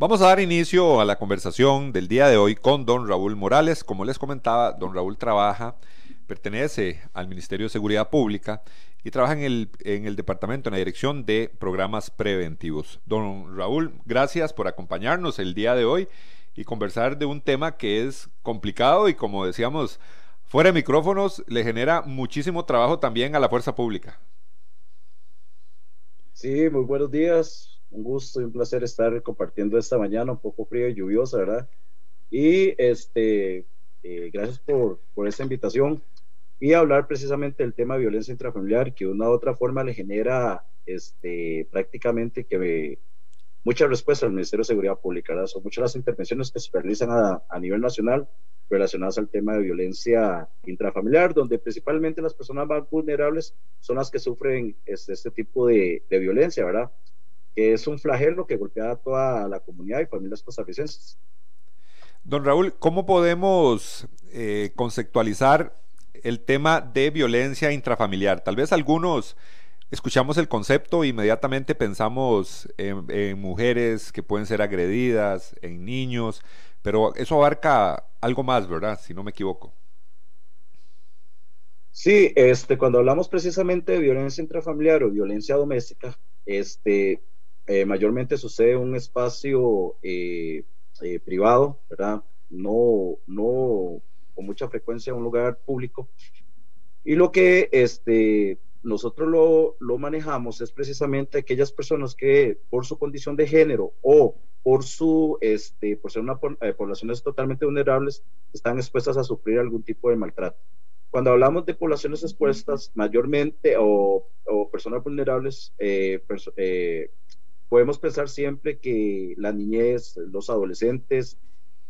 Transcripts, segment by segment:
Vamos a dar inicio a la conversación del día de hoy con don Raúl Morales. Como les comentaba, don Raúl trabaja, pertenece al Ministerio de Seguridad Pública y trabaja en el, en el departamento, en la dirección de programas preventivos. Don Raúl, gracias por acompañarnos el día de hoy y conversar de un tema que es complicado y como decíamos, fuera de micrófonos, le genera muchísimo trabajo también a la fuerza pública. Sí, muy buenos días un gusto y un placer estar compartiendo esta mañana un poco fría y lluviosa, ¿verdad? Y este, eh, gracias por, por esta invitación y hablar precisamente del tema de violencia intrafamiliar, que de una u otra forma le genera este, prácticamente que me, muchas respuestas al Ministerio de Seguridad Pública, ¿verdad? Son muchas las intervenciones que se realizan a, a, nivel nacional relacionadas al tema de violencia intrafamiliar, donde principalmente las personas más vulnerables son las que sufren este, este tipo de, de violencia, ¿verdad? Que es un flagelo que golpea a toda la comunidad y familias costarricenses. Don Raúl, ¿cómo podemos eh, conceptualizar el tema de violencia intrafamiliar? Tal vez algunos escuchamos el concepto e inmediatamente pensamos en, en, mujeres que pueden ser agredidas, en niños, pero eso abarca algo más, ¿verdad? Si no me equivoco. Sí, este, cuando hablamos precisamente de violencia intrafamiliar o violencia doméstica, este, eh, mayormente sucede en un espacio eh, eh, privado, ¿verdad? No, no con mucha frecuencia en un lugar público. Y lo que este, nosotros lo, lo, manejamos es precisamente aquellas personas que por su condición de género o por su este por ser una eh, poblaciones totalmente vulnerables están expuestas a sufrir algún tipo de maltrato. Cuando hablamos de poblaciones expuestas mayormente o, o personas vulnerables, eh, perso eh, podemos pensar siempre que la niñez, los adolescentes,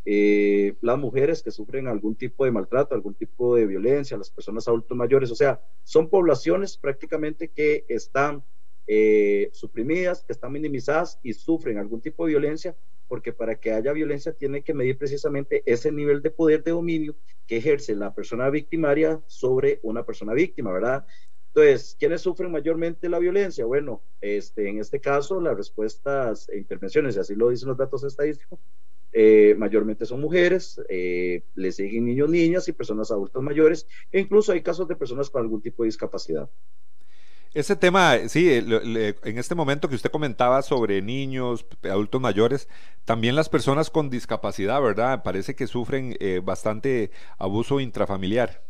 eh, las mujeres que sufren algún tipo de maltrato, algún tipo de violencia, las personas adultos mayores, o sea, son poblaciones prácticamente que están eh, suprimidas, que están minimizadas y sufren algún tipo de violencia, porque para que haya violencia tiene que medir precisamente ese nivel de poder de dominio que ejerce la persona victimaria sobre una persona víctima, ¿verdad? Entonces, ¿quiénes sufren mayormente la violencia? Bueno, este, en este caso, las respuestas e intervenciones, y así lo dicen los datos estadísticos, eh, mayormente son mujeres, eh, le siguen niños, niñas y personas adultas mayores, e incluso hay casos de personas con algún tipo de discapacidad. Ese tema, sí, en este momento que usted comentaba sobre niños, adultos mayores, también las personas con discapacidad, ¿verdad? Parece que sufren eh, bastante abuso intrafamiliar.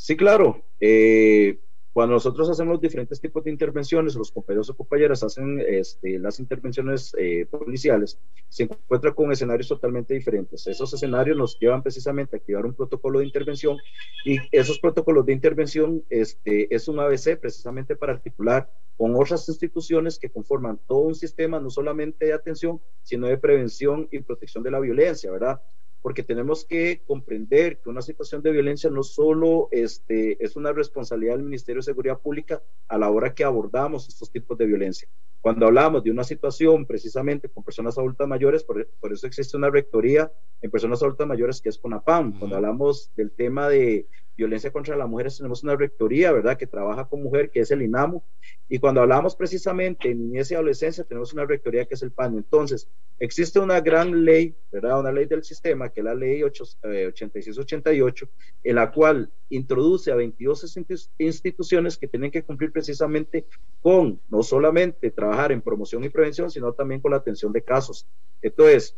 Sí, claro. Eh, cuando nosotros hacemos diferentes tipos de intervenciones, los compañeros o compañeras hacen este, las intervenciones eh, policiales, se encuentra con escenarios totalmente diferentes. Esos escenarios nos llevan precisamente a activar un protocolo de intervención y esos protocolos de intervención este, es un ABC precisamente para articular con otras instituciones que conforman todo un sistema no solamente de atención, sino de prevención y protección de la violencia, ¿verdad? Porque tenemos que comprender que una situación de violencia no solo este, es una responsabilidad del Ministerio de Seguridad Pública a la hora que abordamos estos tipos de violencia. Cuando hablamos de una situación precisamente con personas adultas mayores, por, por eso existe una rectoría en personas adultas mayores que es CONAPAM. Cuando hablamos del tema de violencia contra las mujeres, tenemos una rectoría, ¿verdad?, que trabaja con mujer, que es el INAMU. Y cuando hablamos precisamente de niñez y adolescencia, tenemos una rectoría que es el PAN. Entonces, existe una gran ley, ¿verdad?, una ley del sistema, que es la ley 8688, eh, en la cual introduce a 22 instituciones que tienen que cumplir precisamente con no solamente trabajar en promoción y prevención, sino también con la atención de casos. Entonces,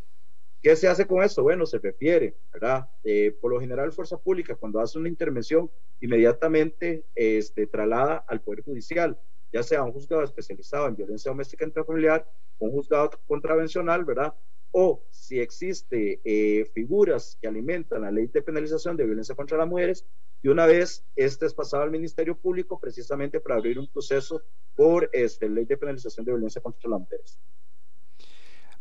¿Qué se hace con eso? Bueno, se refiere, ¿verdad? Eh, por lo general, Fuerza Pública, cuando hace una intervención, inmediatamente este, traslada al Poder Judicial, ya sea un juzgado especializado en violencia doméstica intrafamiliar, un juzgado contravencional, ¿verdad? o si existe eh, figuras que alimentan la ley de penalización de violencia contra las mujeres, y una vez este es pasado al Ministerio Público precisamente para abrir un proceso por este, ley de penalización de violencia contra las mujeres.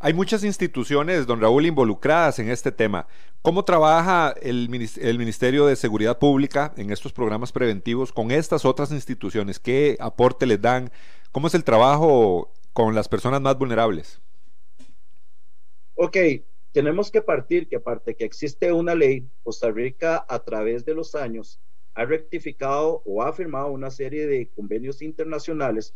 Hay muchas instituciones, don Raúl, involucradas en este tema. ¿Cómo trabaja el, Ministerio de Seguridad Pública en estos programas preventivos con estas otras instituciones? ¿Qué aporte les dan? ¿Cómo es el trabajo con las personas más vulnerables? Ok, tenemos que partir que aparte que existe una ley, Costa Rica a través de los años ha rectificado o ha firmado una serie de convenios internacionales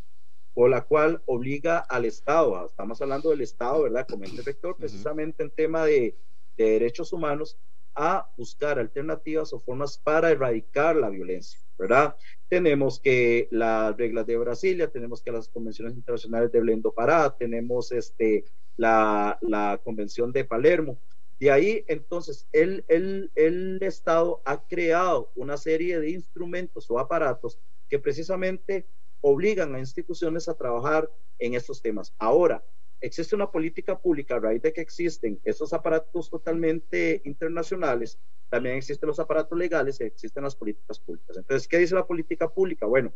por la cual obliga al Estado, estamos hablando del Estado, ¿verdad? Como el rector, precisamente en tema de, derechos humanos, a buscar alternativas o formas para erradicar la violencia, ¿verdad? Tenemos que las reglas de Brasilia, tenemos que las convenciones internacionales de Blendo Pará, tenemos este, la, la convención de Palermo. De ahí, entonces, el, el, el Estado ha creado una serie de instrumentos o aparatos que precisamente obligan a instituciones a trabajar en estos temas. Ahora, existe una política pública a raíz de que existen estos aparatos totalmente internacionales, también existen los aparatos legales y existen las políticas públicas. Entonces, ¿qué dice la política pública? Bueno,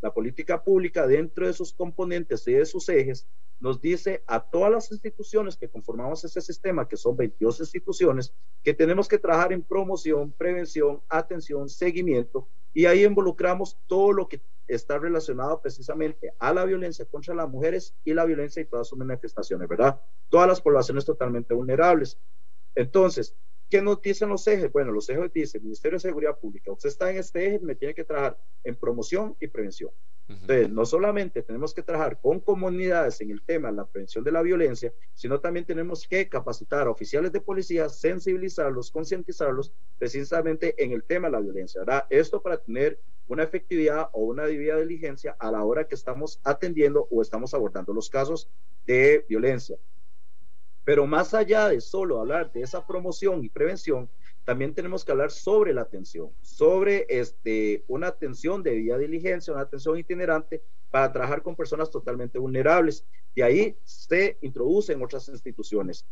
la política pública dentro de sus componentes y de sus ejes nos dice a todas las instituciones que conformamos ese sistema, que son 22 instituciones, que tenemos que trabajar en promoción, prevención, atención, seguimiento, y ahí involucramos todo lo que está relacionado precisamente a la violencia contra las mujeres y la violencia y todas sus manifestaciones, ¿verdad? Todas las poblaciones totalmente vulnerables. Entonces, ¿qué nos dicen los ejes? Bueno, los ejes dicen, Ministerio de Seguridad Pública, usted está en este eje, me tiene que trabajar en promoción y prevención. Entonces, no solamente tenemos que trabajar con comunidades en el tema de la prevención de la violencia, sino también tenemos que capacitar a oficiales de policía, sensibilizarlos, concientizarlos precisamente en el tema de la violencia, ¿verdad? Esto para tener una efectividad o una debida diligencia a la hora que estamos atendiendo o estamos abordando los casos de violencia. Pero más allá de solo hablar de esa promoción y prevención, también tenemos que hablar sobre la atención, sobre este, una atención de vía diligencia, una atención itinerante para trabajar con personas totalmente vulnerables. Y ahí se introducen otras instituciones.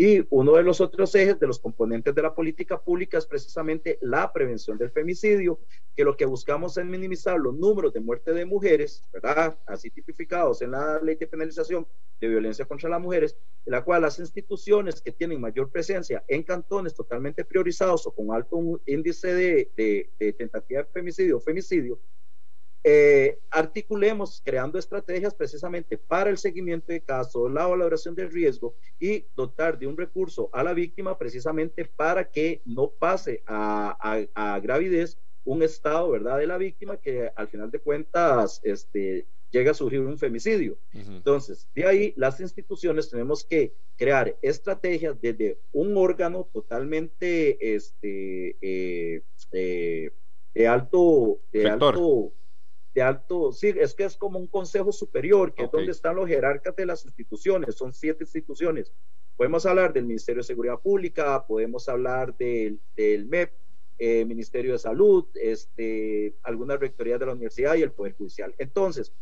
Y uno de los otros ejes de los componentes de la política pública es precisamente la prevención del femicidio, que lo que buscamos es minimizar los números de muerte de mujeres, ¿verdad? Así tipificados en la ley de penalización de violencia contra las mujeres, en la cual las instituciones que tienen mayor presencia en cantones totalmente priorizados o con alto índice de, de, tentativa de femicidio o femicidio, eh, articulemos creando estrategias precisamente para el seguimiento de casos, la valoración del riesgo y dotar de un recurso a la víctima precisamente para que no pase a, gravidez un estado, ¿verdad?, de la víctima que al final de cuentas este, llega a surgir un femicidio. Entonces, de ahí las instituciones tenemos que crear estrategias desde un órgano totalmente este, eh, eh, de alto, de alto de alto, sí, es que es como un consejo superior, que es donde están los jerarcas de las instituciones, son siete instituciones. Podemos hablar del Ministerio de Seguridad Pública, podemos hablar del, del MEP, eh, Ministerio de Salud, este, algunas rectorías de la universidad y el Poder Judicial. Entonces,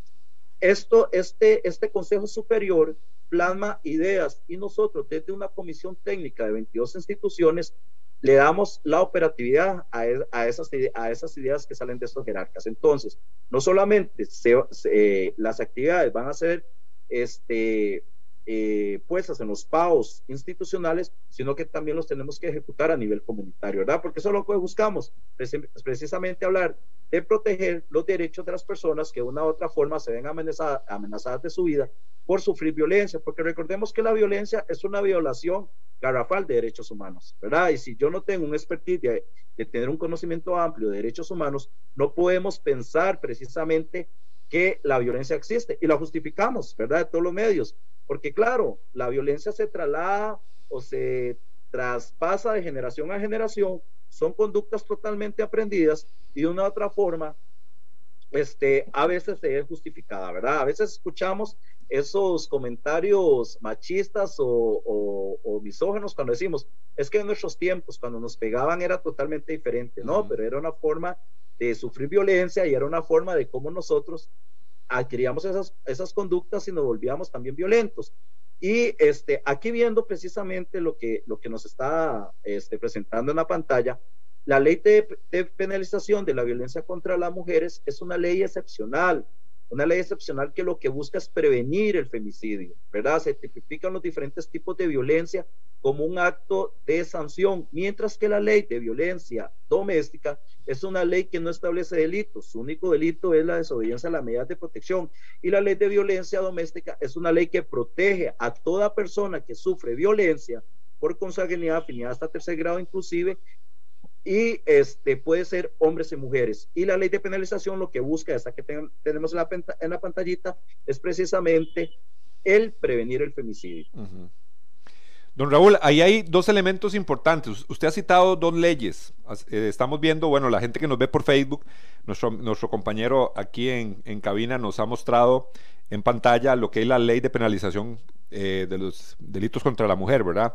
esto, este, este Consejo Superior plasma ideas y nosotros desde una comisión técnica de 22 instituciones le damos la operatividad a, e, a, esas, a esas ideas que salen de estos jerarcas. Entonces, no solamente las actividades van a ser este, eh, puestas en los PAOs institucionales, sino que también los tenemos que ejecutar a nivel comunitario, ¿verdad? Porque eso es lo que buscamos, precisamente hablar de proteger los derechos de las personas que de una u otra forma se ven amenazadas, amenazadas de su vida por sufrir violencia, porque recordemos que la violencia es una violación garrafal de derechos humanos, ¿verdad? Y si yo no tengo un expertise de, de, tener un conocimiento amplio de derechos humanos, no podemos pensar precisamente que la violencia existe y la justificamos, ¿verdad? De todos los medios, porque claro, la violencia se traslada o se traspasa de generación a generación, son conductas totalmente aprendidas y de una u otra forma, este, a veces se es justificada, ¿verdad? A veces escuchamos esos comentarios machistas o, o, misógenos cuando decimos, es que en nuestros tiempos, cuando nos pegaban era totalmente diferente, ¿no? Pero era una forma de sufrir violencia y era una forma de cómo nosotros adquiríamos esas, esas conductas y nos volvíamos también violentos. Y este, aquí viendo precisamente lo que, lo que nos está este, presentando en la pantalla, la ley de, de, penalización de la violencia contra las mujeres es una ley excepcional, una ley excepcional que lo que busca es prevenir el femicidio, ¿verdad? Se tipifican los diferentes tipos de violencia como un acto de sanción, mientras que la ley de violencia doméstica es una ley que no establece delitos, su único delito es la desobediencia a las medidas de protección y la ley de violencia doméstica es una ley que protege a toda persona que sufre violencia por consanguinidad, afinidad hasta tercer grado inclusive, y este, puede ser hombres y mujeres. Y la ley de penalización lo que busca, esta que tenemos en la, en la, pantallita, es precisamente el prevenir el femicidio. Don Raúl, ahí hay dos elementos importantes. Usted ha citado dos leyes. Eh, estamos viendo, bueno, la gente que nos ve por Facebook, nuestro, nuestro compañero aquí en, en cabina nos ha mostrado en pantalla lo que es la ley de penalización eh, de los delitos contra la mujer, ¿verdad?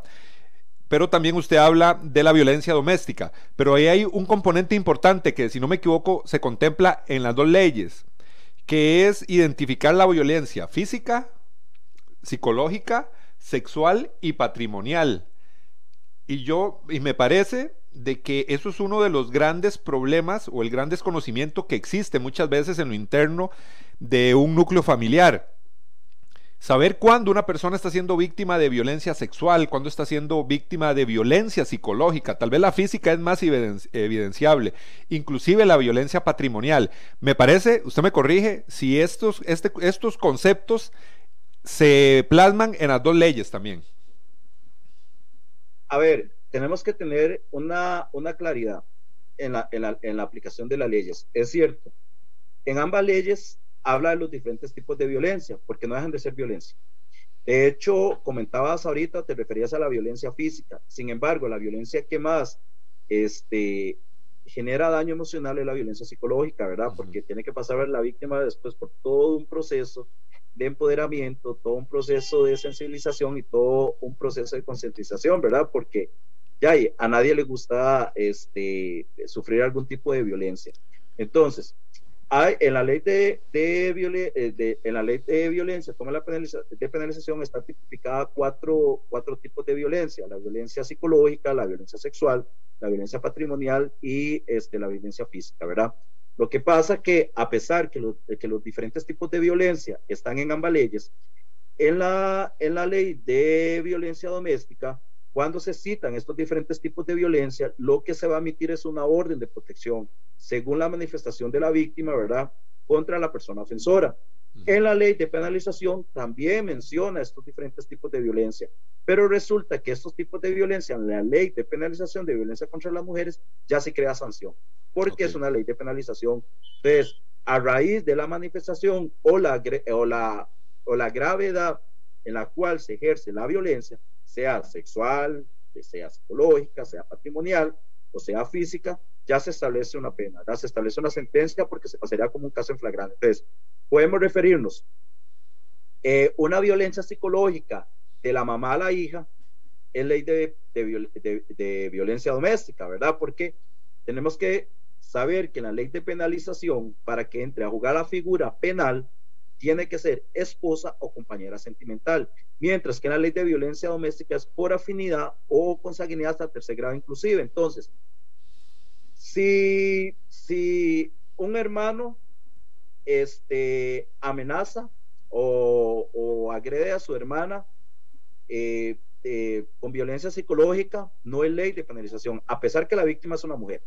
Pero también usted habla de la violencia doméstica. Pero ahí hay un componente importante que, si no me equivoco, se contempla en las dos leyes, que es identificar la violencia física, psicológica, sexual y patrimonial. Y yo, y me parece de que eso es uno de los grandes problemas o el gran desconocimiento que existe muchas veces en lo interno de un núcleo familiar Saber cuándo una persona está siendo víctima de violencia sexual, cuándo está siendo víctima de violencia psicológica, tal vez la física es más evidenciable, inclusive la violencia patrimonial. Me parece, usted me corrige, si estos, este, estos conceptos se plasman en las dos leyes también. A ver, tenemos que tener una, una claridad en la, en, la, en la aplicación de las leyes. Es cierto, en ambas leyes habla de los diferentes tipos de violencia, porque no dejan de ser violencia. De hecho, comentabas ahorita, te referías a la violencia física. Sin embargo, la violencia que más este, genera daño emocional es la violencia psicológica, ¿verdad? Porque tiene que pasar la víctima después por todo un proceso de empoderamiento, todo un proceso de sensibilización y todo un proceso de concientización, ¿verdad? Porque ya a nadie le gusta este, sufrir algún tipo de violencia. Entonces, hay, en la ley de, eh, de, en la ley de violencia, como la de penalización, está tipificada cuatro, cuatro tipos de violencia: la violencia psicológica, la violencia sexual, la violencia patrimonial y este, la violencia física, ¿verdad? Lo que pasa que a pesar que, de que los diferentes tipos de violencia están en ambas leyes, en la, en la ley de violencia doméstica, cuando se citan estos diferentes tipos de violencia, lo que se va a emitir es una orden de protección, según la manifestación de la víctima, ¿verdad? Contra la persona ofensora. En la ley de penalización también menciona estos diferentes tipos de violencia, pero resulta que estos tipos de violencia en la ley de penalización de violencia contra las mujeres ya se crea sanción, porque es una ley de penalización. Entonces, a raíz de la manifestación o la, o la, o la gravedad en la cual se ejerce la violencia, sea sexual, sea psicológica, sea patrimonial o sea física, ya se establece una pena, ya se establece una sentencia porque se pasaría como un caso en flagrante. Entonces, podemos referirnos eh, una violencia psicológica de la mamá a la hija es ley de, violencia doméstica, ¿verdad? Porque tenemos que saber que la ley de penalización, para que entre a jugar la figura penal, tiene que ser esposa o compañera sentimental, mientras que la ley de violencia doméstica es por afinidad o consanguinidad hasta tercer grado inclusive. Entonces, si, si un hermano este, amenaza o, agrede a su hermana eh, eh, con violencia psicológica, no es ley de penalización, a pesar que la víctima es una mujer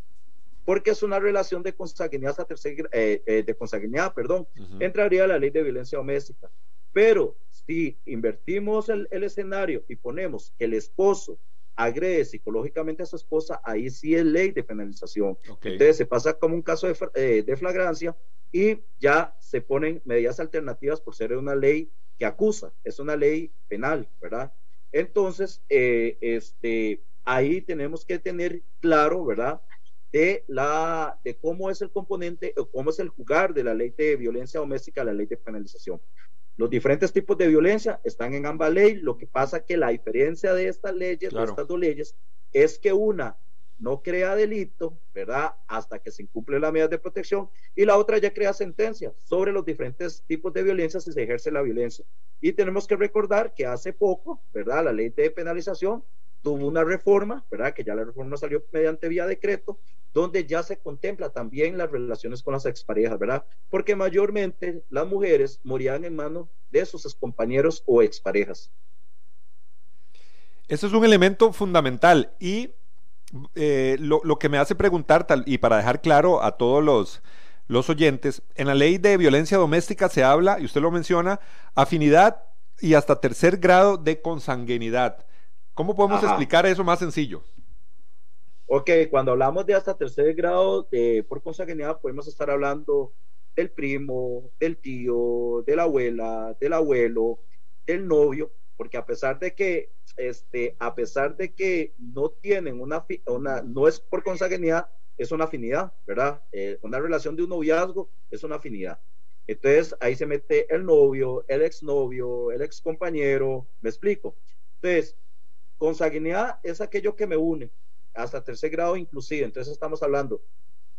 porque es una relación de consanguinidad hasta tercer, eh, eh, de consanguinidad, perdón, entraría la ley de violencia doméstica. Pero si invertimos el, escenario y ponemos que el esposo agrede psicológicamente a su esposa, ahí sí es ley de penalización. Entonces se pasa como un caso de, eh, de, flagrancia y ya se ponen medidas alternativas por ser una ley que acusa, es una ley penal, ¿verdad? Entonces, este, ahí tenemos que tener claro, ¿verdad? De, la, de cómo es el componente o cómo es el jugar de la ley de violencia doméstica a la ley de penalización. Los diferentes tipos de violencia están en ambas leyes, lo que pasa que la diferencia de estas leyes, de estas dos leyes, es que una no crea delito, ¿verdad? Hasta que se incumple la medida de protección. Y la otra ya crea sentencia sobre los diferentes tipos de violencia si se ejerce la violencia. Y tenemos que recordar que hace poco, ¿verdad? La ley de penalización tuvo una reforma, ¿verdad? Que ya la reforma salió mediante vía decreto, donde ya se contempla también las relaciones con las exparejas, ¿verdad? Porque mayormente las mujeres morían en manos de sus compañeros o exparejas. Eso es un elemento fundamental y eh, lo, que me hace preguntar, tal, y para dejar claro a todos los, los oyentes, en la ley de violencia doméstica se habla, y usted lo menciona, afinidad y hasta tercer grado de consanguinidad. ¿Cómo podemos explicar eso más sencillo? Ok, cuando hablamos de hasta tercer grado de, por consanguinidad, podemos estar hablando del primo, del tío, de la abuela, del abuelo, del novio, porque a pesar de que, este, a pesar de que no tienen una, una no es por consanguinidad, es una afinidad, ¿verdad? Eh, una relación de un noviazgo es una afinidad. Entonces ahí se mete el novio, el exnovio, el ex compañero, me explico. Entonces, Consanguinidad es aquello que me une, hasta tercer grado inclusive. Entonces estamos hablando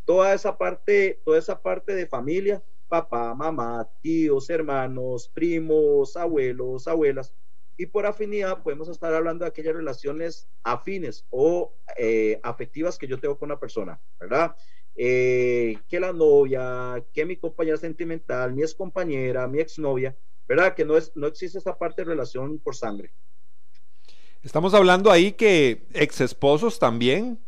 toda esa parte, toda esa parte de familia, papá, mamá, tíos, hermanos, primos, abuelos, abuelas. Y por afinidad podemos estar hablando de aquellas relaciones afines o eh, afectivas que yo tengo con una persona, ¿verdad? Eh, que la novia, que mi compañera sentimental, mi ex compañera, mi exnovia, ¿verdad? Que no, es, no existe esa parte de relación por sangre. Estamos hablando ahí que ex esposos también,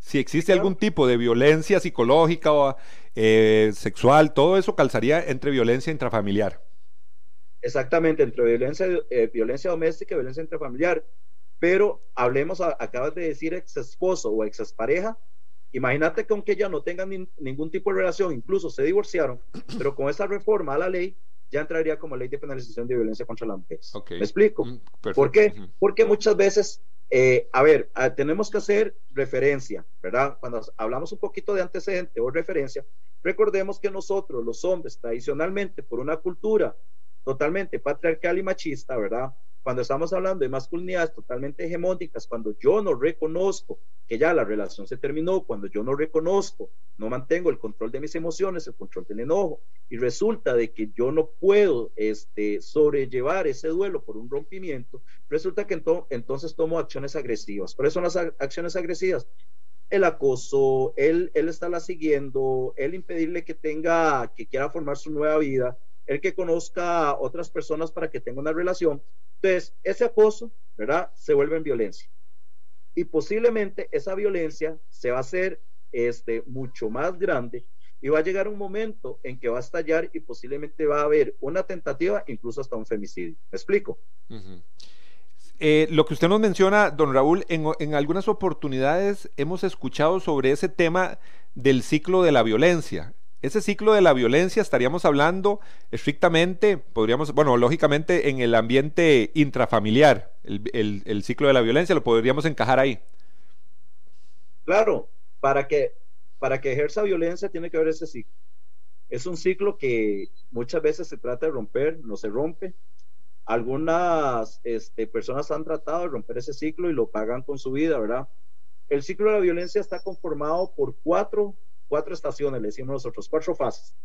si existe algún tipo de violencia psicológica o eh, sexual, todo eso calzaría entre violencia intrafamiliar. Exactamente, entre violencia, eh, violencia doméstica y violencia intrafamiliar. Pero hablemos, acabas de decir ex esposo o ex pareja. Imagínate que aunque ya no tengan ningún tipo de relación, incluso se divorciaron, pero con esa reforma a la ley ya entraría como ley de penalización de violencia contra la mujer. ¿Me explico? Mm, ¿Por qué? Porque muchas veces, eh, a ver, ah, tenemos que hacer referencia, ¿verdad? Cuando hablamos un poquito de antecedente o referencia, recordemos que nosotros, los hombres, tradicionalmente, por una cultura totalmente patriarcal y machista, ¿verdad? Cuando estamos hablando de masculinidades totalmente hegemónicas, cuando yo no reconozco que ya la relación se terminó, cuando yo no reconozco, no mantengo el control de mis emociones, el control del enojo, y resulta de que yo no puedo este, sobrellevar ese duelo por un rompimiento, resulta que entonces tomo acciones agresivas. ¿Cuáles son las acciones agresivas? el acoso, él, él estarla siguiendo, él impedirle que tenga, que quiera formar su nueva vida, el que conozca a otras personas para que tenga una relación. Entonces, ese acoso, ¿verdad? Se vuelve en violencia. Y posiblemente esa violencia se va a hacer este, mucho más grande y va a llegar un momento en que va a estallar y posiblemente va a haber una tentativa, incluso hasta un femicidio. ¿Me explico? Eh, lo que usted nos menciona, don Raúl, en, en, algunas oportunidades hemos escuchado sobre ese tema del ciclo de la violencia. Ese ciclo de la violencia estaríamos hablando estrictamente, podríamos, bueno, lógicamente en el ambiente intrafamiliar, el, ciclo de la violencia lo podríamos encajar ahí. Claro, para que, para que ejerza violencia tiene que haber ese ciclo. Es un ciclo que muchas veces se trata de romper, no se rompe. Algunas este, personas han tratado de romper ese ciclo y lo pagan con su vida, ¿verdad? El ciclo de la violencia está conformado por cuatro cuatro estaciones, le decimos nosotros, cuatro fases.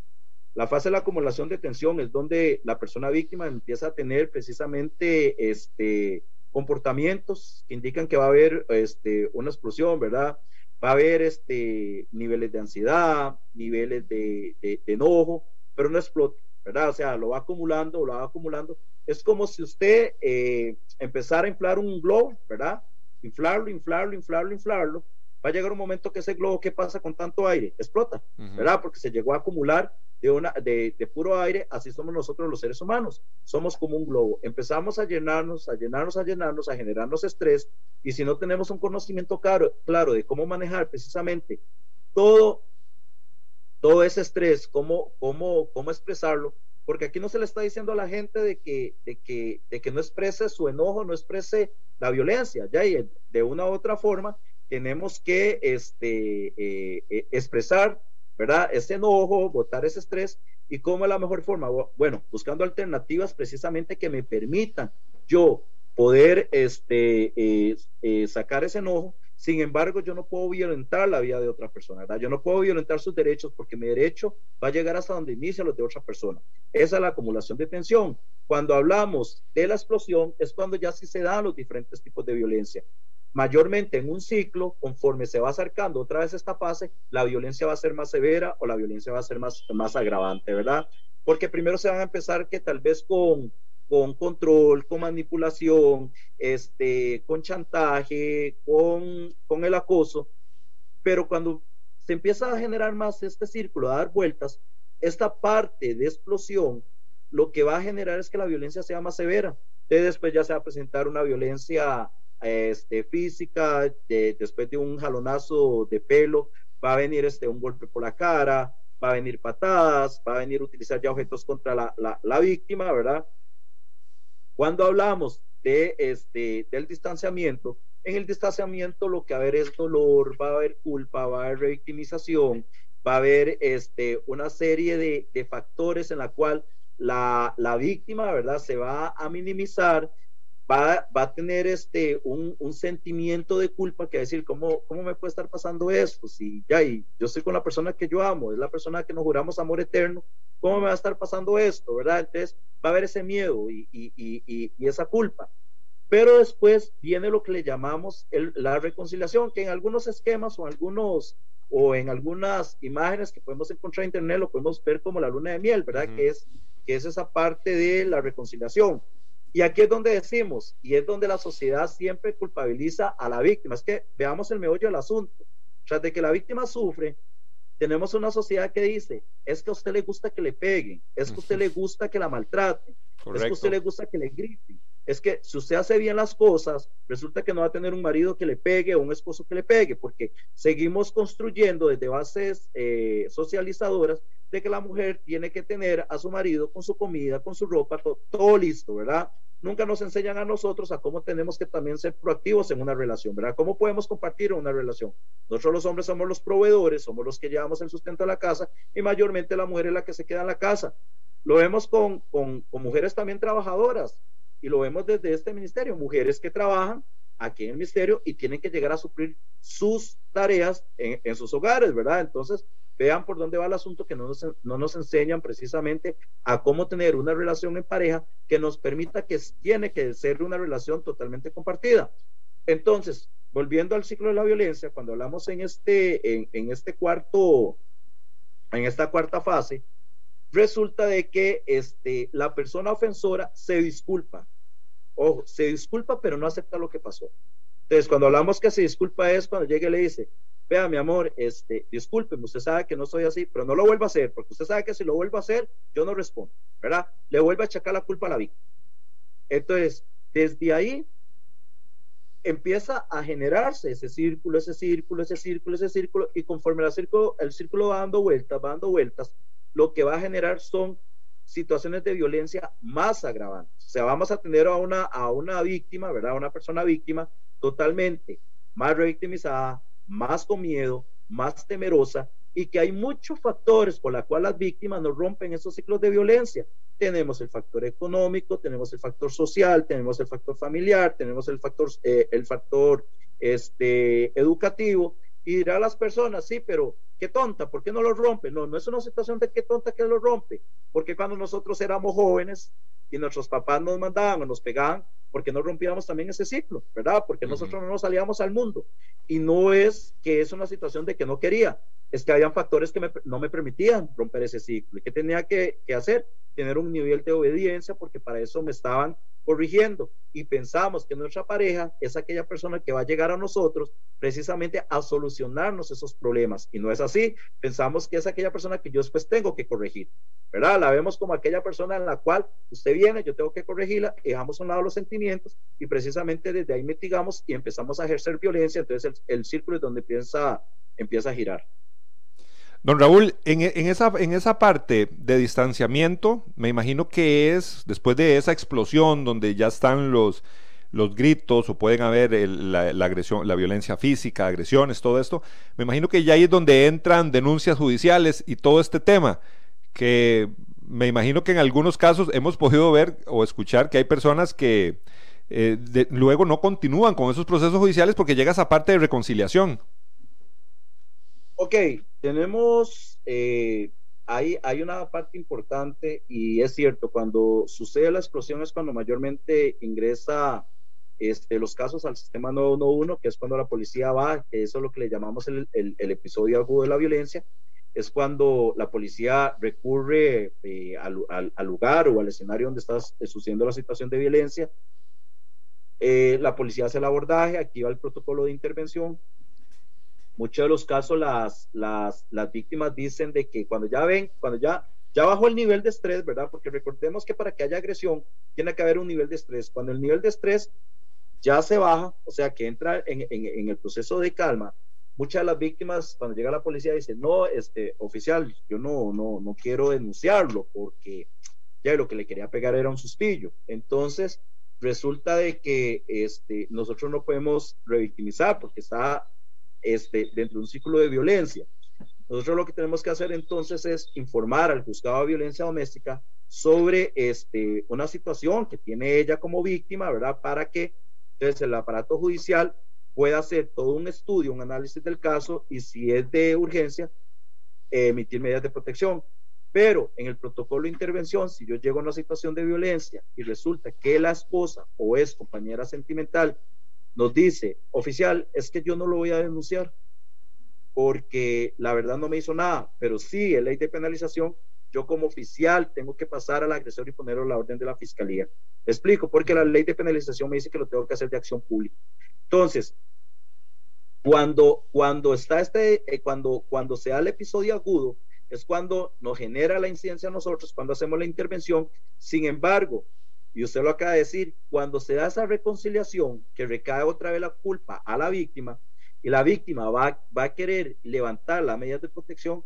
La fase de la acumulación de tensión es donde la persona víctima empieza a tener precisamente este, comportamientos que indican que va a haber este, una explosión, ¿verdad? Va a haber este, niveles de ansiedad, niveles de, enojo, pero no explota, ¿verdad? O sea, lo va acumulando, lo va acumulando. Es como si usted eh, empezara a inflar un globo, ¿verdad? Inflarlo, inflarlo, inflarlo, inflarlo, va a llegar un momento que ese globo, ¿qué pasa con tanto aire? Explota, ¿verdad? Porque se llegó a acumular de, una, de, de, puro aire, así somos nosotros los seres humanos, somos como un globo, empezamos a llenarnos, a llenarnos, a llenarnos, a generarnos estrés, y si no tenemos un conocimiento claro, claro de cómo manejar precisamente todo, todo ese estrés, cómo, cómo, cómo expresarlo, porque aquí no se le está diciendo a la gente de que, de que, de que no exprese su enojo, no exprese la violencia, ya, y de una u otra forma, tenemos que este, eh, eh, expresar, ¿verdad? Ese enojo, botar ese estrés. ¿Y cómo es la mejor forma? Bueno, buscando alternativas precisamente que me permitan yo poder este, eh, sacar ese enojo Sin embargo, yo no puedo violentar la vida de otra persona, ¿verdad? Yo no puedo violentar sus derechos porque mi derecho va a llegar hasta donde inicia los de otra persona. Esa es la acumulación de tensión. Cuando hablamos de la explosión, es cuando ya sí se dan los diferentes tipos de violencia. Mayormente en un ciclo, conforme se va acercando otra vez esta fase, la violencia va a ser más severa o la violencia va a ser más, más agravante, ¿verdad? Porque primero se van a empezar que tal vez con con control, con manipulación, este, con chantaje, con, con el acoso, pero cuando se empieza a generar más este círculo, a dar vueltas, esta parte de explosión lo que va a generar es que la violencia sea más severa. Entonces después ya se va a presentar una violencia este, física, después de un jalonazo de pelo, va a venir este, un golpe por la cara, va a venir patadas, va a venir utilizar ya objetos contra la, la, la víctima, ¿verdad? Cuando hablamos de este, del distanciamiento, en el distanciamiento lo que va a haber es dolor, va a haber culpa, va a haber revictimización, va a haber este, una serie de, de factores en la cual la, la, víctima, ¿verdad? Se va a minimizar va, a tener este, un, sentimiento de culpa que decir, ¿cómo, ¿cómo me puede estar pasando esto? Si ya, y yo estoy con la persona que yo amo, es la persona que nos juramos amor eterno, ¿cómo me va a estar pasando esto? ¿Verdad? Entonces va a haber ese miedo y, y, esa culpa. Pero después viene lo que le llamamos la reconciliación, que en algunos esquemas o algunos o en algunas imágenes que podemos encontrar en internet lo podemos ver como la luna de miel, ¿verdad? que, es, que es esa parte de la reconciliación. Y aquí es donde decimos, y es donde la sociedad siempre culpabiliza a la víctima. Es que veamos el meollo del asunto. Tras de que la víctima sufre, tenemos una sociedad que dice, es que a usted le gusta que le peguen, es que a usted le gusta que la maltraten, es que a usted le gusta que le griten. Es que si usted hace bien las cosas, resulta que no va a tener un marido que le pegue o un esposo que le pegue, porque seguimos construyendo desde bases eh, socializadoras de que la mujer tiene que tener a su marido con su comida, con su ropa, todo listo, ¿verdad? Nunca nos enseñan a nosotros a cómo tenemos que también ser proactivos en una relación, ¿verdad? ¿Cómo podemos compartir una relación? Nosotros los hombres somos los proveedores, somos los que llevamos el sustento a la casa y mayormente la mujer es la que se queda en la casa. Lo vemos con, con, mujeres también trabajadoras y lo vemos desde este ministerio, mujeres que trabajan aquí en el ministerio y tienen que llegar a suplir sus tareas en, en sus hogares, ¿verdad? Entonces, vean por dónde va el asunto, que no nos, no nos enseñan precisamente a cómo tener una relación en pareja que nos permita que tiene que ser una relación totalmente compartida. Entonces, volviendo al ciclo de la violencia, cuando hablamos en este, en, en este cuarto, en esta cuarta fase, resulta de que este, la persona ofensora se disculpa. Ojo, se disculpa, pero no acepta lo que pasó. Entonces, cuando hablamos que se disculpa es cuando llega y le dice, vea mi amor, este, discúlpeme, usted sabe que no soy así, pero no lo vuelva a hacer, porque usted sabe que si lo vuelvo a hacer, yo no respondo, ¿verdad? Le vuelve a achacar la culpa a la víctima. Entonces, desde ahí empieza a generarse ese círculo, ese círculo, ese círculo, ese círculo, y conforme el círculo, el círculo va dando vueltas, va dando vueltas, lo que va a generar son situaciones de violencia más agravantes. O sea, vamos a tener a una, a una víctima, ¿verdad? A una persona víctima totalmente más revictimizada, más con miedo, más temerosa y que hay muchos factores por los cuales las víctimas no rompen esos ciclos de violencia. Tenemos el factor económico, tenemos el factor social, tenemos el factor familiar, tenemos el factor, eh, el factor este, educativo. Y dirá a las personas, sí, pero qué tonta, ¿por qué no lo rompe? No, no es una situación de qué tonta que lo rompe, porque cuando nosotros éramos jóvenes y nuestros papás nos mandaban o nos pegaban, porque no rompíamos también ese ciclo, ¿verdad? Porque nosotros no nos salíamos al mundo. Y no es que es una situación de que no quería, es que habían factores que no me permitían romper ese ciclo. ¿Y qué tenía que, que hacer? Tener un nivel de obediencia, porque para eso me estaban corrigiendo y pensamos que nuestra pareja es aquella persona que va a llegar a nosotros precisamente a solucionarnos esos problemas. Y no es así. Pensamos que es aquella persona que yo después tengo que corregir, ¿verdad? La vemos como aquella persona en la cual usted viene, yo tengo que corregirla, dejamos a un lado los sentimientos y precisamente desde ahí mitigamos y empezamos a ejercer violencia. Entonces el, círculo es donde empieza, empieza a girar. Don Raúl, en, esa, en esa parte de distanciamiento, me imagino que es después de esa explosión donde ya están los, los gritos o pueden haber la, agresión, la violencia física, agresiones, todo esto, me imagino que ya ahí es donde entran denuncias judiciales y todo este tema, que me imagino que en algunos casos hemos podido ver o escuchar que hay personas que eh, luego no continúan con esos procesos judiciales porque llega esa parte de reconciliación. Ok, tenemos, eh, hay, hay una parte importante y es cierto, cuando sucede la explosión es cuando mayormente ingresa este, los casos al sistema 911, que es cuando la policía va, que eso es lo que le llamamos el, el, episodio agudo de la violencia, es cuando la policía recurre eh, al, al, lugar o al escenario donde está sucediendo la situación de violencia. Eh, la policía hace el abordaje, activa el protocolo de intervención. Muchos de los casos las, las, las víctimas dicen de que cuando ya ven, cuando ya ya bajó el nivel de estrés, ¿verdad? Porque recordemos que para que haya agresión tiene que haber un nivel de estrés. Cuando el nivel de estrés ya se baja, o sea que entra en, en, el proceso de calma. Muchas de las víctimas, cuando llega la policía, dicen, no, este, oficial, yo no, no, no quiero denunciarlo porque ya lo que le quería pegar era un suspillo. Entonces, resulta de que este, nosotros no podemos revictimizar porque está este, dentro de un ciclo de violencia. Nosotros lo que tenemos que hacer entonces es informar al juzgado de violencia doméstica sobre este, una situación que tiene ella como víctima, ¿verdad? Para que entonces, el aparato judicial puede hacer todo un estudio, un análisis del caso y si es de urgencia, emitir medidas de protección. Pero en el protocolo de intervención, si yo llego a una situación de violencia y resulta que la esposa o es compañera sentimental nos dice, oficial, es que yo no lo voy a denunciar porque la verdad no me hizo nada, pero sí, en ley de penalización, yo como oficial tengo que pasar al agresor y ponerlo la orden de la fiscalía explico, porque la ley de penalización me dice que lo tengo que hacer de acción pública. Entonces, cuando, cuando está este, eh, cuando, cuando se da el episodio agudo, es cuando nos genera la incidencia a nosotros, cuando hacemos la intervención. Sin embargo, y usted lo acaba de decir, cuando se da esa reconciliación, que recae otra vez la culpa a la víctima, y la víctima va, va a querer levantar las medidas de protección,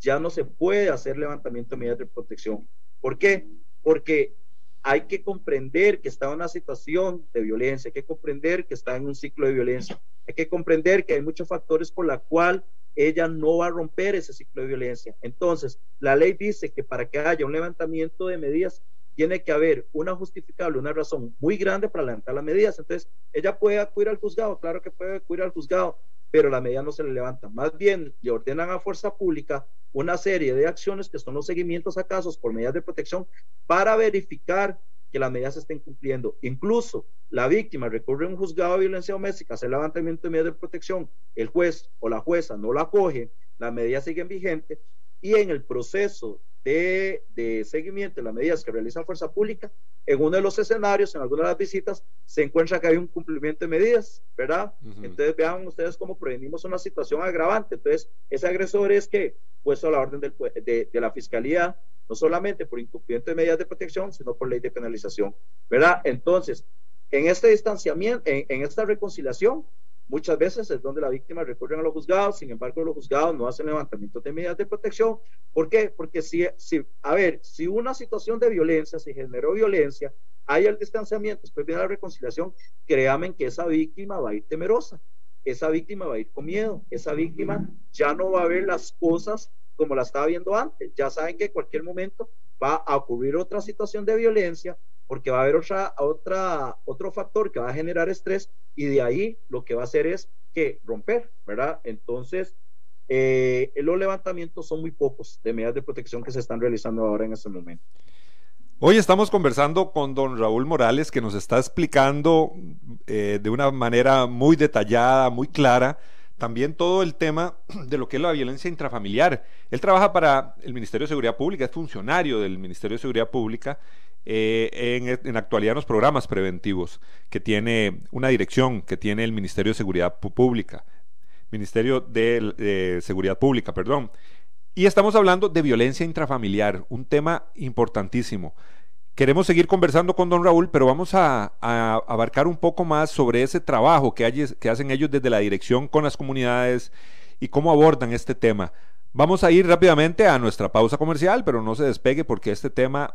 ya no se puede hacer levantamiento de medidas de protección. ¿Por qué? Porque hay que comprender que está en una situación de violencia, hay que comprender que está en un ciclo de violencia, hay que comprender que hay muchos factores por la cual ella no va a romper ese ciclo de violencia. Entonces, la ley dice que para que haya un levantamiento de medidas, tiene que haber una justificable, una razón muy grande para levantar las medidas. Entonces, ella puede acudir al juzgado, claro que puede acudir al juzgado, pero la medida no se le levanta. Más bien, le ordenan a fuerza pública una serie de acciones que son los seguimientos a casos por medidas de protección para verificar que las medidas se estén cumpliendo. Incluso la víctima recurre a un juzgado de violencia doméstica, hace levantamiento de medidas de protección, el juez o la jueza no la acoge, las medidas siguen vigentes y en el proceso de, seguimiento de las medidas que realiza Fuerza Pública, en uno de los escenarios, en algunas de las visitas, se encuentra que hay un cumplimiento de medidas, ¿verdad? Entonces vean ustedes cómo prevenimos una situación agravante. Entonces, ese agresor es que, puesto a la orden de, de la Fiscalía, no solamente por incumplimiento de medidas de protección, sino por ley de penalización, ¿verdad? Entonces, en este distanciamiento, en, en esta reconciliación, Muchas veces es donde la víctima recurre a los juzgados, sin embargo, los juzgados no hacen levantamiento de medidas de protección. ¿Por qué? Porque si, si, a ver, si una situación de violencia se generó violencia, hay el distanciamiento, después viene la reconciliación, créanme que esa víctima va a ir temerosa, esa víctima va a ir con miedo, esa víctima ya no va a ver las cosas como la estaba viendo antes, ya saben que en cualquier momento va a ocurrir otra situación de violencia porque va a haber otra, otra, otro factor que va a generar estrés y de ahí lo que va a hacer es que romper, ¿verdad? Entonces, eh, los levantamientos son muy pocos de medidas de protección que se están realizando ahora en este momento. Hoy estamos conversando con don Raúl Morales que nos está explicando eh, de una manera muy detallada, muy clara, también todo el tema de lo que es la violencia intrafamiliar. Él trabaja para el Ministerio de Seguridad Pública, es funcionario del Ministerio de Seguridad Pública eh, en, en, actualidad los programas preventivos que tiene una dirección que tiene el Ministerio de Seguridad Pública, Ministerio de, Seguridad Pública, perdón. Y estamos hablando de violencia intrafamiliar, un tema importantísimo. Queremos seguir conversando con don Raúl, pero vamos a, abarcar un poco más sobre ese trabajo que hacen ellos desde la dirección con las comunidades y cómo abordan este tema. Vamos a ir rápidamente a nuestra pausa comercial, pero no se despegue porque este tema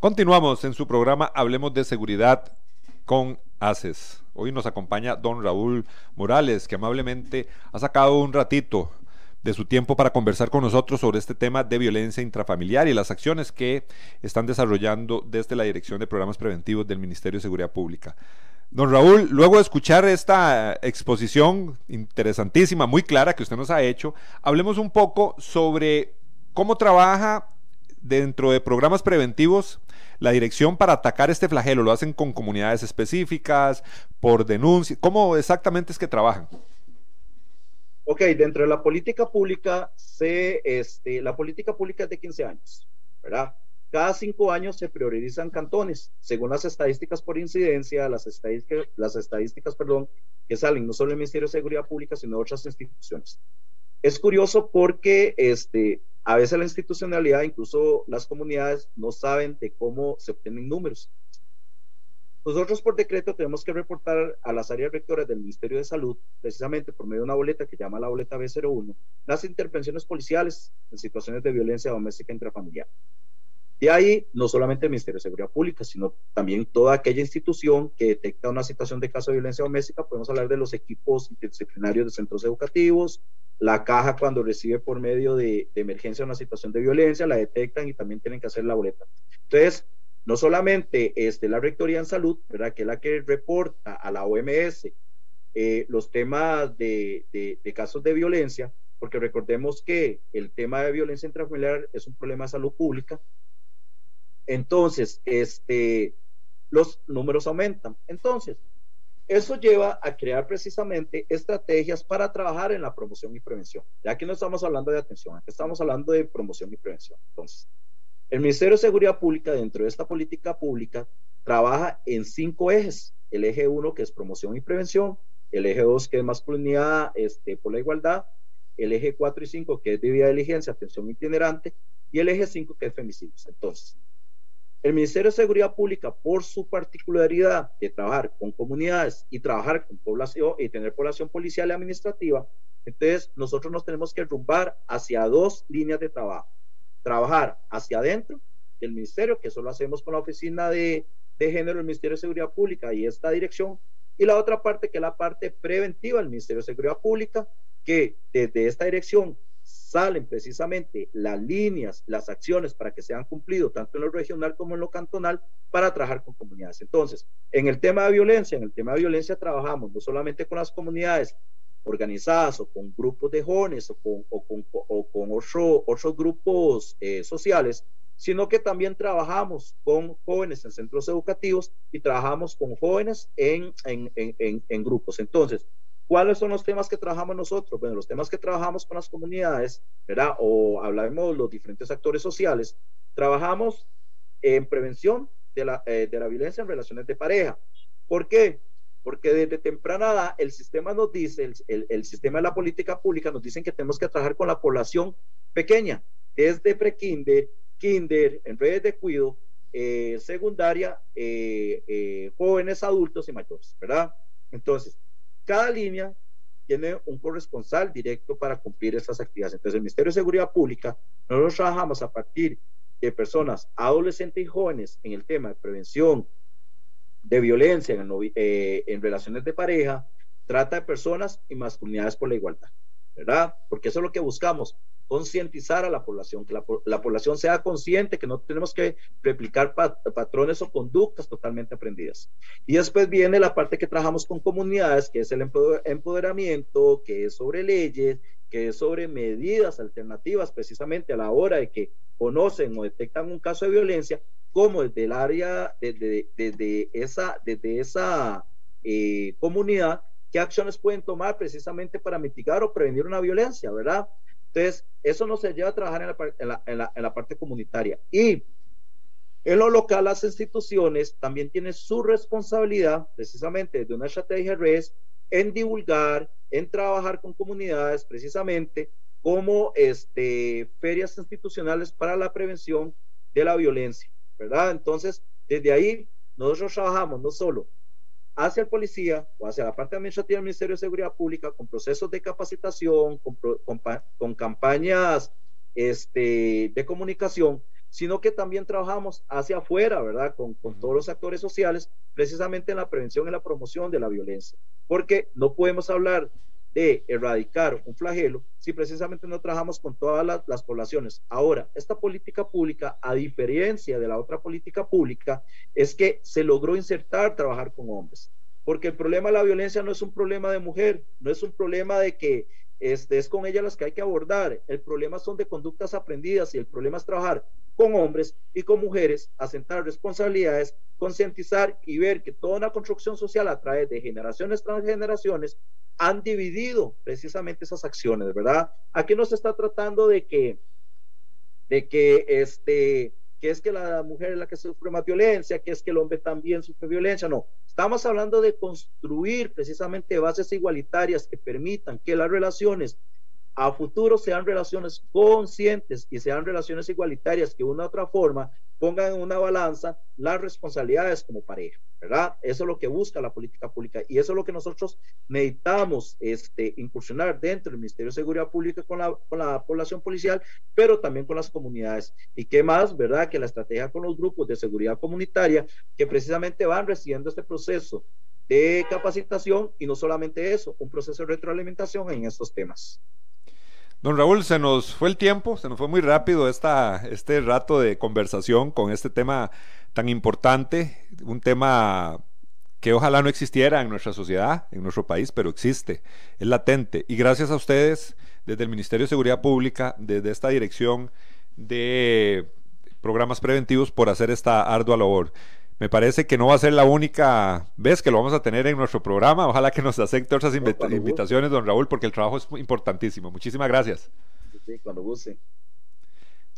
Continuamos en su programa Hablemos de Seguridad con ACES. Hoy nos acompaña don Raúl Morales, que amablemente ha sacado un ratito de su tiempo para conversar con nosotros sobre este tema de violencia intrafamiliar y las acciones que están desarrollando desde la Dirección de Programas Preventivos del Ministerio de Seguridad Pública. Don Raúl, luego de escuchar esta exposición interesantísima, muy clara que usted nos ha hecho, hablemos un poco sobre cómo trabaja dentro de programas preventivos la dirección para atacar este flagelo? ¿Lo hacen con comunidades específicas, por denuncia? ¿Cómo exactamente es que trabajan? Ok, dentro de la política pública, se, este, la política pública es de 15 años, ¿verdad? Cada cinco años se priorizan cantones, según las estadísticas por incidencia, las estadísticas, las estadísticas perdón, que salen no solo del Ministerio de Seguridad Pública, sino de otras instituciones. Es curioso porque este, a veces la institucionalidad, incluso las comunidades, no saben de cómo se obtienen números. Nosotros por decreto tenemos que reportar a las áreas rectoras del Ministerio de Salud, precisamente por medio de una boleta que llama la boleta B01, las intervenciones policiales en situaciones de violencia doméstica intrafamiliar. Y ahí, no solamente el Ministerio de Seguridad Pública, sino también toda aquella institución que detecta una situación de caso de violencia doméstica, podemos hablar de los equipos interdisciplinarios de centros educativos, la caja cuando recibe por medio de, emergencia una situación de violencia, la detectan y también tienen que hacer la boleta. Entonces, no solamente este, la Rectoría en Salud, ¿verdad? que es la que reporta a la OMS eh, los temas de, de casos de violencia, porque recordemos que el tema de violencia intrafamiliar es un problema de salud pública, entonces, este, los números aumentan. Entonces, eso lleva a crear precisamente estrategias para trabajar en la promoción y prevención. Ya aquí no estamos hablando de atención, aquí estamos hablando de promoción y prevención. Entonces, el Ministerio de Seguridad Pública, dentro de esta política pública, trabaja en cinco ejes. El eje uno, que es promoción y prevención, el eje dos, que es masculinidad este, por la igualdad, el eje cuatro y cinco, que es debida diligencia, atención itinerante, y el eje cinco, que es femicidios. Entonces, el Ministerio de Seguridad Pública, por su particularidad de trabajar con comunidades y trabajar con población y tener población policial y administrativa, entonces nosotros nos tenemos que rumbar hacia dos líneas de trabajo. Trabajar hacia adentro del ministerio, que eso lo hacemos con la Oficina de, de Género del Ministerio de Seguridad Pública y esta dirección, y la otra parte que es la parte preventiva del Ministerio de Seguridad Pública, que desde esta dirección salen precisamente las líneas, las acciones para que sean cumplidos tanto en lo regional como en lo cantonal para trabajar con comunidades. Entonces, en el tema de violencia, en el tema de violencia trabajamos no solamente con las comunidades organizadas o con grupos de jóvenes o con, o o otros grupos eh, sociales, sino que también trabajamos con jóvenes en centros educativos y trabajamos con jóvenes en, en, en, en grupos. Entonces, ¿Cuáles son los temas que trabajamos nosotros? Bueno, los temas que trabajamos con las comunidades, ¿verdad? O hablamos los diferentes actores sociales, trabajamos en prevención de la, eh, de la violencia en relaciones de pareja. ¿Por qué? Porque desde temprana edad el sistema nos dice, el, el, el, sistema de la política pública nos dicen que tenemos que trabajar con la población pequeña, desde prekinder, kinder, en redes de cuido, eh, secundaria, eh, eh, jóvenes, adultos y mayores, ¿verdad? Entonces, cada línea tiene un corresponsal directo para cumplir estas actividades. Entonces, el Ministerio de Seguridad Pública, nosotros trabajamos a partir de personas adolescentes y jóvenes en el tema de prevención de violencia en, eh, en relaciones de pareja, trata de personas y masculinidades por la igualdad, ¿verdad? Porque eso es lo que buscamos, concientizar a la población, que la, la, población sea consciente que no tenemos que replicar pat, patrones o conductas totalmente aprendidas. Y después viene la parte que trabajamos con comunidades, que es el empoderamiento, que es sobre leyes, que es sobre medidas alternativas precisamente a la hora de que conocen o detectan un caso de violencia, como desde el área, desde, desde esa, desde esa eh, comunidad, qué acciones pueden tomar precisamente para mitigar o prevenir una violencia, ¿verdad? Entonces, eso nos lleva a trabajar en la, en la, en la, parte comunitaria. Y En lo local, las instituciones también tienen su responsabilidad, precisamente de una estrategia redes, en divulgar, en trabajar con comunidades, precisamente como este, ferias institucionales para la prevención de la violencia, ¿verdad? Entonces, desde ahí, nosotros trabajamos no solo hacia el policía o hacia la parte administrativa del Ministerio de Seguridad Pública con procesos de capacitación, con, con, campañas este, de comunicación, sino que también trabajamos hacia afuera, ¿verdad? Con, con, todos los actores sociales, precisamente en la prevención y la promoción de la violencia. Porque no podemos hablar de erradicar un flagelo si precisamente no trabajamos con todas las, poblaciones. Ahora, esta política pública, a diferencia de la otra política pública, es que se logró insertar trabajar con hombres. Porque el problema de la violencia no es un problema de mujer, no es un problema de que este, es con ellas las que hay que abordar. El problema son de conductas aprendidas y el problema es trabajar con hombres y con mujeres, asentar responsabilidades, concientizar y ver que toda una construcción social a través de generaciones tras generaciones han dividido precisamente esas acciones, ¿verdad? Aquí no se está tratando de que, de que este, que es que la mujer es la que sufre más violencia, que es que el hombre también sufre violencia, no. Estamos hablando de construir precisamente bases igualitarias que permitan que las relaciones a futuro sean relaciones conscientes y sean relaciones igualitarias que de una u otra forma pongan en una balanza las responsabilidades como pareja, ¿verdad? Eso es lo que busca la política pública y eso es lo que nosotros necesitamos este, incursionar dentro del Ministerio de Seguridad Pública con la, con la población policial, pero también con las comunidades. ¿Y qué más, verdad? Que la estrategia con los grupos de seguridad comunitaria que precisamente van recibiendo este proceso de capacitación y no solamente eso, un proceso de retroalimentación en estos temas. Don Raúl, se nos fue el tiempo, se nos fue muy rápido esta, este rato de conversación con este tema tan importante, un tema que ojalá no existiera en nuestra sociedad, en nuestro país, pero existe, es latente. Y gracias a ustedes, desde el Ministerio de Seguridad Pública, desde esta dirección de programas preventivos, por hacer esta ardua labor. Me parece que no va a ser la única vez que lo vamos a tener en nuestro programa. Ojalá que nos acepte otras invitaciones, don Raúl, porque el trabajo es importantísimo. Muchísimas gracias. Sí, cuando guste.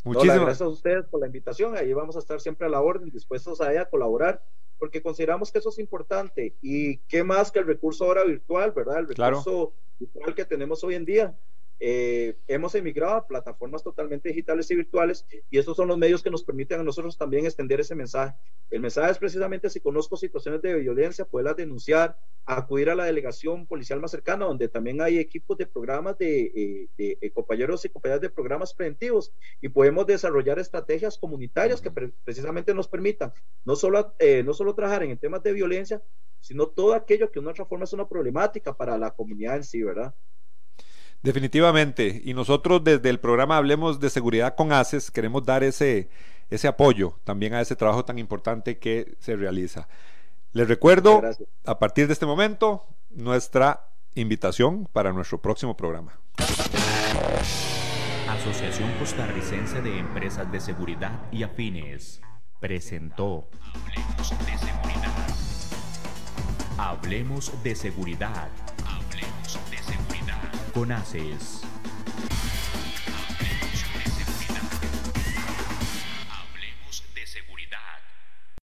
Muchísimas gracias a ustedes por la invitación. Ahí vamos a estar siempre a la orden, dispuestos a, a colaborar, porque consideramos que eso es importante. Y qué más que el recurso ahora virtual, ¿verdad? El recurso virtual que tenemos hoy en día. Eh, hemos emigrado a plataformas totalmente digitales y virtuales y estos son los medios que nos permiten a nosotros también extender ese mensaje. El mensaje es precisamente si conozco situaciones de violencia, poderlas denunciar, acudir a la delegación policial más cercana, donde también hay equipos de programas de, eh, eh, compañeros y compañeras de programas preventivos y podemos desarrollar estrategias comunitarias que precisamente nos permitan no solo, no solo trabajar en temas de violencia, sino todo aquello que de una otra forma es una problemática para la comunidad en sí, ¿verdad? Definitivamente. Y nosotros desde el programa Hablemos de Seguridad con ACES queremos dar ese, ese apoyo también a ese trabajo tan importante que se realiza. Les recuerdo, a partir de este momento, nuestra invitación para nuestro próximo programa. Asociación Costarricense de Empresas de Seguridad y Afines presentó Hablemos de Seguridad. Hablemos de Seguridad. Hablemos de Seguridad. Conaces.